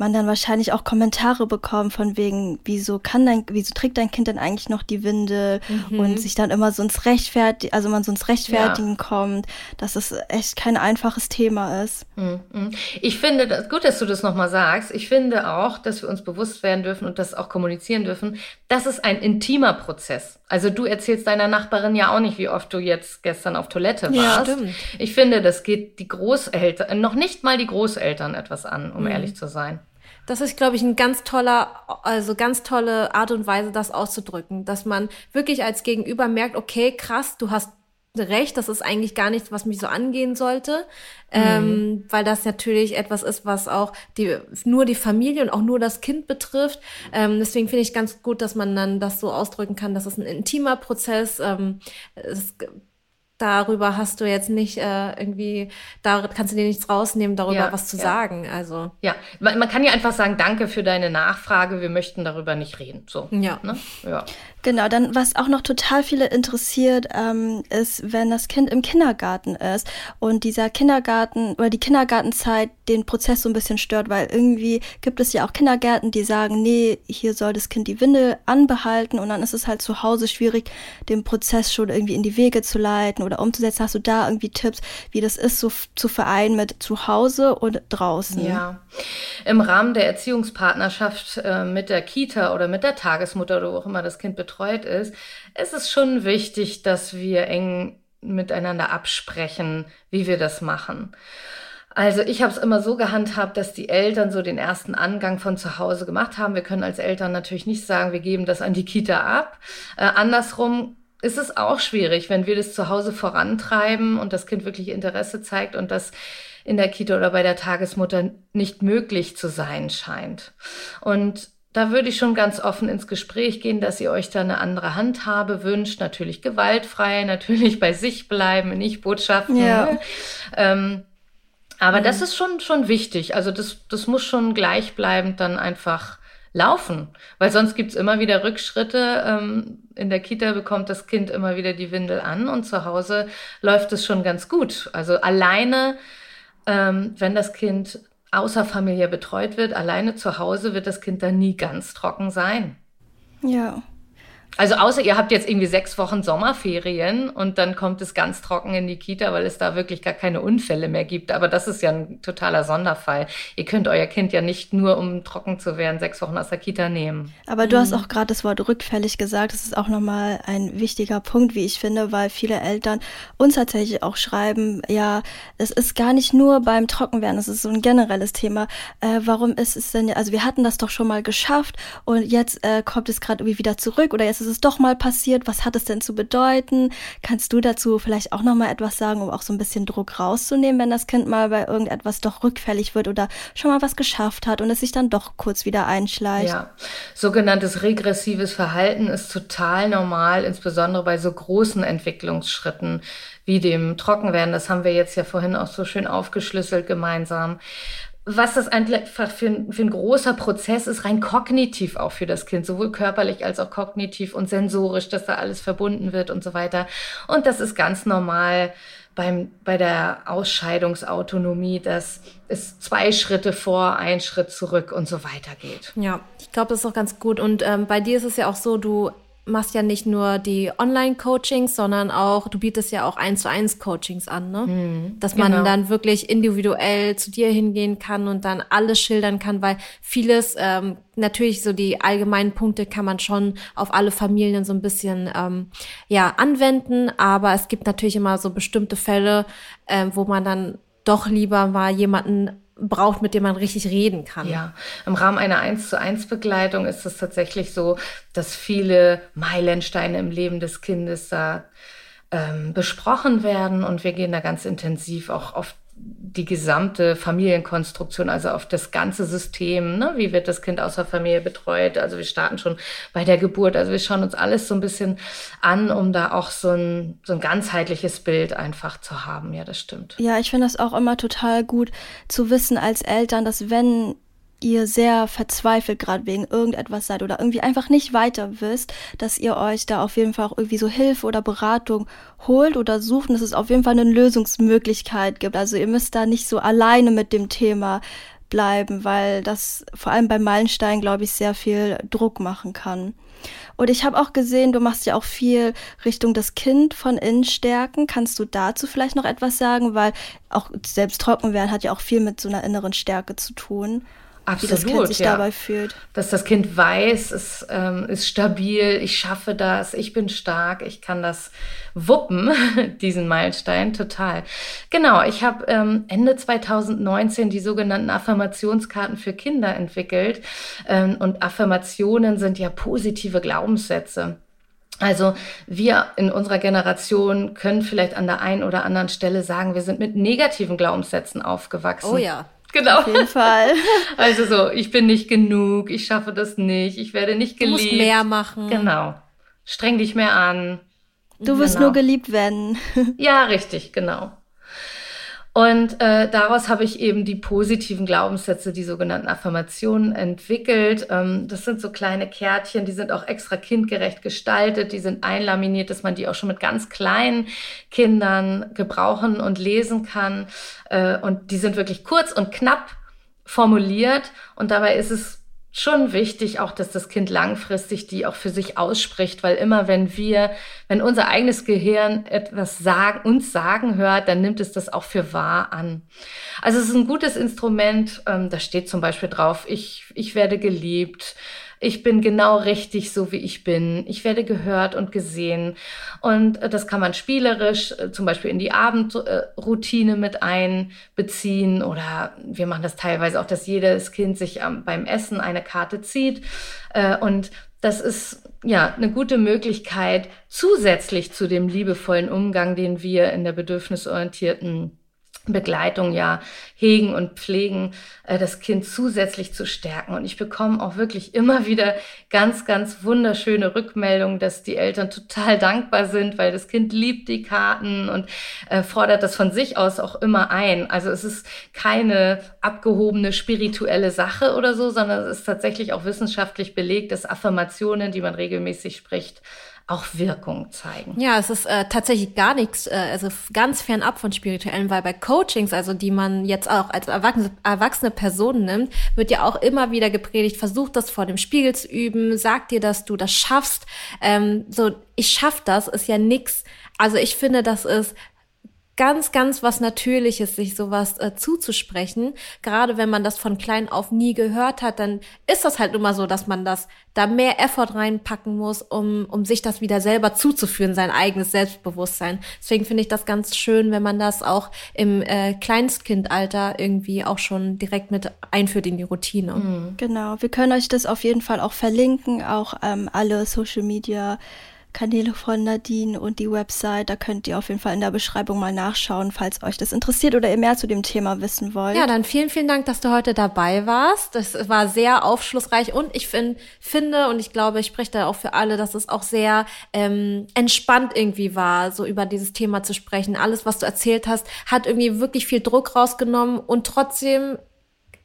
man dann wahrscheinlich auch Kommentare bekommt von wegen, wieso kann dein, wieso trägt dein Kind denn eigentlich noch die Windel mhm. und sich dann immer so ins Rechtfertigen, also man so ins Rechtfertigen ja. kommt, dass es echt kein einfaches Thema ist. Mhm. Ich finde, das, gut, dass du das nochmal sagst. Ich finde auch, dass wir uns bewusst werden dürfen und das auch kommunizieren dürfen. Das ist ein intimer Prozess. Also du erzählst deiner Nachbarin ja auch nicht, wie oft du jetzt gestern auf Toilette warst. Ja, stimmt. Ich finde, das geht die Großeltern, noch nicht mal die Großeltern etwas an, um mhm. ehrlich zu sein. Das ist, glaube ich, ein ganz toller, also ganz tolle Art und Weise, das auszudrücken, dass man wirklich als Gegenüber merkt, okay, krass, du hast recht, das ist eigentlich gar nichts, was mich so angehen sollte, mhm. ähm, weil das natürlich etwas ist, was auch die, nur die Familie und auch nur das Kind betrifft. Ähm, deswegen finde ich ganz gut, dass man dann das so ausdrücken kann, dass es ein intimer Prozess. Ähm, es darüber hast du jetzt nicht äh, irgendwie, da kannst du dir nichts rausnehmen, darüber ja, was zu ja. sagen. Also ja, man, man, kann ja einfach sagen, danke für deine Nachfrage, wir möchten darüber nicht reden. So. Ja. Ne? ja. Genau, dann was auch noch total viele interessiert, ähm, ist, wenn das Kind im Kindergarten ist und dieser Kindergarten oder die Kindergartenzeit den Prozess so ein bisschen stört, weil irgendwie gibt es ja auch Kindergärten, die sagen, nee, hier soll das Kind die Windel anbehalten und dann ist es halt zu Hause schwierig, den Prozess schon irgendwie in die Wege zu leiten oder umzusetzen. Hast du da irgendwie Tipps, wie das ist, so zu vereinen mit zu Hause und draußen? Ja, im Rahmen der Erziehungspartnerschaft äh, mit der Kita oder mit der Tagesmutter oder wo auch immer das Kind betreut, betreut ist, es ist schon wichtig, dass wir eng miteinander absprechen, wie wir das machen. Also ich habe es immer so gehandhabt, dass die Eltern so den ersten Angang von zu Hause gemacht haben. Wir können als Eltern natürlich nicht sagen, wir geben das an die Kita ab. Äh, andersrum ist es auch schwierig, wenn wir das zu Hause vorantreiben und das Kind wirklich Interesse zeigt und das in der Kita oder bei der Tagesmutter nicht möglich zu sein scheint. Und da würde ich schon ganz offen ins Gespräch gehen, dass ihr euch da eine andere Handhabe wünscht. Natürlich gewaltfrei, natürlich bei sich bleiben, nicht Botschaften. Ja. Ne? Ähm, aber mhm. das ist schon, schon wichtig. Also das, das muss schon gleichbleibend dann einfach laufen, weil sonst gibt's immer wieder Rückschritte. Ähm, in der Kita bekommt das Kind immer wieder die Windel an und zu Hause läuft es schon ganz gut. Also alleine, ähm, wenn das Kind außerfamiliär betreut wird, alleine zu Hause wird das Kind dann nie ganz trocken sein. Ja. Also außer ihr habt jetzt irgendwie sechs Wochen Sommerferien und dann kommt es ganz trocken in die Kita, weil es da wirklich gar keine Unfälle mehr gibt. Aber das ist ja ein totaler Sonderfall. Ihr könnt euer Kind ja nicht nur, um trocken zu werden, sechs Wochen aus der Kita nehmen. Aber du mhm. hast auch gerade das Wort rückfällig gesagt. Das ist auch nochmal ein wichtiger Punkt, wie ich finde, weil viele Eltern uns tatsächlich auch schreiben, ja, es ist gar nicht nur beim Trockenwerden, es ist so ein generelles Thema. Äh, warum ist es denn, also wir hatten das doch schon mal geschafft und jetzt äh, kommt es gerade irgendwie wieder zurück oder jetzt ist es doch mal passiert, was hat es denn zu bedeuten? Kannst du dazu vielleicht auch noch mal etwas sagen, um auch so ein bisschen Druck rauszunehmen, wenn das Kind mal bei irgendetwas doch rückfällig wird oder schon mal was geschafft hat und es sich dann doch kurz wieder einschleicht? Ja, sogenanntes regressives Verhalten ist total normal, insbesondere bei so großen Entwicklungsschritten wie dem Trockenwerden. Das haben wir jetzt ja vorhin auch so schön aufgeschlüsselt gemeinsam was das einfach für ein, für ein großer Prozess ist, rein kognitiv auch für das Kind, sowohl körperlich als auch kognitiv und sensorisch, dass da alles verbunden wird und so weiter. Und das ist ganz normal beim, bei der Ausscheidungsautonomie, dass es zwei Schritte vor, ein Schritt zurück und so weiter geht. Ja, ich glaube, das ist auch ganz gut. Und ähm, bei dir ist es ja auch so, du machst ja nicht nur die Online-Coachings, sondern auch, du bietest ja auch eins zu eins Coachings an, ne? Mhm, Dass man genau. dann wirklich individuell zu dir hingehen kann und dann alles schildern kann, weil vieles, ähm, natürlich so die allgemeinen Punkte kann man schon auf alle Familien so ein bisschen ähm, ja anwenden, aber es gibt natürlich immer so bestimmte Fälle, ähm, wo man dann doch lieber mal jemanden braucht, mit dem man richtig reden kann. Ja, im Rahmen einer 1 zu 1 Begleitung ist es tatsächlich so, dass viele Meilensteine im Leben des Kindes da ähm, besprochen werden und wir gehen da ganz intensiv auch auf die gesamte Familienkonstruktion, also auf das ganze System, ne? wie wird das Kind aus der Familie betreut. Also wir starten schon bei der Geburt. Also wir schauen uns alles so ein bisschen an, um da auch so ein, so ein ganzheitliches Bild einfach zu haben. Ja, das stimmt. Ja, ich finde das auch immer total gut zu wissen als Eltern, dass wenn ihr sehr verzweifelt gerade wegen irgendetwas seid oder irgendwie einfach nicht weiter wisst, dass ihr euch da auf jeden Fall auch irgendwie so Hilfe oder Beratung holt oder sucht und dass es auf jeden Fall eine Lösungsmöglichkeit gibt. Also ihr müsst da nicht so alleine mit dem Thema bleiben, weil das vor allem bei Meilenstein, glaube ich, sehr viel Druck machen kann. Und ich habe auch gesehen, du machst ja auch viel Richtung das Kind von innen stärken. Kannst du dazu vielleicht noch etwas sagen? Weil auch selbst trocken werden hat ja auch viel mit so einer inneren Stärke zu tun. Absolut, wie das Kind sich ja. dabei fühlt. Dass das Kind weiß, es ähm, ist stabil, ich schaffe das, ich bin stark, ich kann das wuppen, diesen Meilenstein, total. Genau, ich habe ähm, Ende 2019 die sogenannten Affirmationskarten für Kinder entwickelt. Ähm, und Affirmationen sind ja positive Glaubenssätze. Also wir in unserer Generation können vielleicht an der einen oder anderen Stelle sagen, wir sind mit negativen Glaubenssätzen aufgewachsen. Oh ja. Genau. Auf jeden Fall. Also so, ich bin nicht genug, ich schaffe das nicht, ich werde nicht geliebt. Du musst mehr machen. Genau. Streng dich mehr an. Du wirst genau. nur geliebt werden. ja, richtig, genau. Und äh, daraus habe ich eben die positiven Glaubenssätze, die sogenannten Affirmationen entwickelt. Ähm, das sind so kleine Kärtchen, die sind auch extra kindgerecht gestaltet, die sind einlaminiert, dass man die auch schon mit ganz kleinen Kindern gebrauchen und lesen kann. Äh, und die sind wirklich kurz und knapp formuliert und dabei ist es schon wichtig auch, dass das Kind langfristig die auch für sich ausspricht, weil immer wenn wir, wenn unser eigenes Gehirn etwas sagen, uns sagen hört, dann nimmt es das auch für wahr an. Also es ist ein gutes Instrument, ähm, da steht zum Beispiel drauf, ich, ich werde geliebt, ich bin genau richtig so, wie ich bin. Ich werde gehört und gesehen. Und äh, das kann man spielerisch äh, zum Beispiel in die Abendroutine mit einbeziehen. Oder wir machen das teilweise auch, dass jedes Kind sich beim Essen eine Karte zieht. Äh, und das ist ja eine gute Möglichkeit, zusätzlich zu dem liebevollen Umgang, den wir in der bedürfnisorientierten Begleitung ja hegen und pflegen, äh, das Kind zusätzlich zu stärken. Und ich bekomme auch wirklich immer wieder ganz, ganz wunderschöne Rückmeldungen, dass die Eltern total dankbar sind, weil das Kind liebt die Karten und äh, fordert das von sich aus auch immer ein. Also es ist keine abgehobene spirituelle Sache oder so, sondern es ist tatsächlich auch wissenschaftlich belegt, dass Affirmationen, die man regelmäßig spricht, auch Wirkung zeigen. Ja, es ist äh, tatsächlich gar nichts, äh, also ganz fernab von spirituellen, weil bei Coachings, also die man jetzt auch als erwachsene, erwachsene Person nimmt, wird ja auch immer wieder gepredigt, versuch das vor dem Spiegel zu üben, sag dir, dass du das schaffst. Ähm, so, ich schaff das, ist ja nix. Also ich finde, das ist ganz, ganz was Natürliches, sich sowas äh, zuzusprechen. Gerade wenn man das von klein auf nie gehört hat, dann ist das halt immer so, dass man das da mehr Effort reinpacken muss, um, um sich das wieder selber zuzuführen, sein eigenes Selbstbewusstsein. Deswegen finde ich das ganz schön, wenn man das auch im äh, Kleinstkindalter irgendwie auch schon direkt mit einführt in die Routine. Mhm. Genau, wir können euch das auf jeden Fall auch verlinken, auch ähm, alle Social Media Kanäle von Nadine und die Website. Da könnt ihr auf jeden Fall in der Beschreibung mal nachschauen, falls euch das interessiert oder ihr mehr zu dem Thema wissen wollt. Ja, dann vielen, vielen Dank, dass du heute dabei warst. Das war sehr aufschlussreich und ich find, finde und ich glaube, ich spreche da auch für alle, dass es auch sehr ähm, entspannt irgendwie war, so über dieses Thema zu sprechen. Alles, was du erzählt hast, hat irgendwie wirklich viel Druck rausgenommen und trotzdem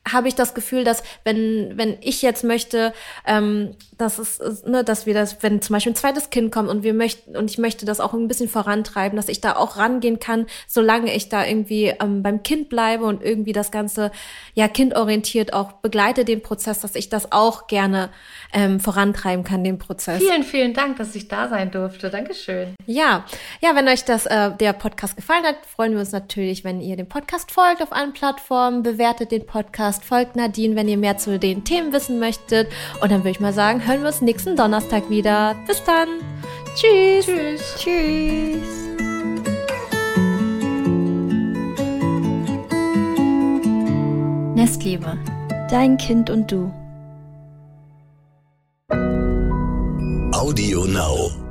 habe ich das Gefühl, dass wenn, wenn ich jetzt möchte, ähm, dass es, ne, dass wir das, wenn zum Beispiel ein zweites Kind kommt und wir möchten, und ich möchte das auch ein bisschen vorantreiben, dass ich da auch rangehen kann, solange ich da irgendwie ähm, beim Kind bleibe und irgendwie das Ganze ja kindorientiert auch begleite den Prozess, dass ich das auch gerne ähm, vorantreiben kann, den Prozess. Vielen, vielen Dank, dass ich da sein durfte. Dankeschön. Ja, ja, wenn euch das äh, der Podcast gefallen hat, freuen wir uns natürlich, wenn ihr dem Podcast folgt auf allen Plattformen, bewertet den Podcast, folgt Nadine, wenn ihr mehr zu den Themen wissen möchtet. Und dann würde ich mal sagen, hören wir uns nächsten Donnerstag wieder. Bis dann. Tschüss. Tschüss. Tschüss. Nestliebe. Dein Kind und du. Audio Now.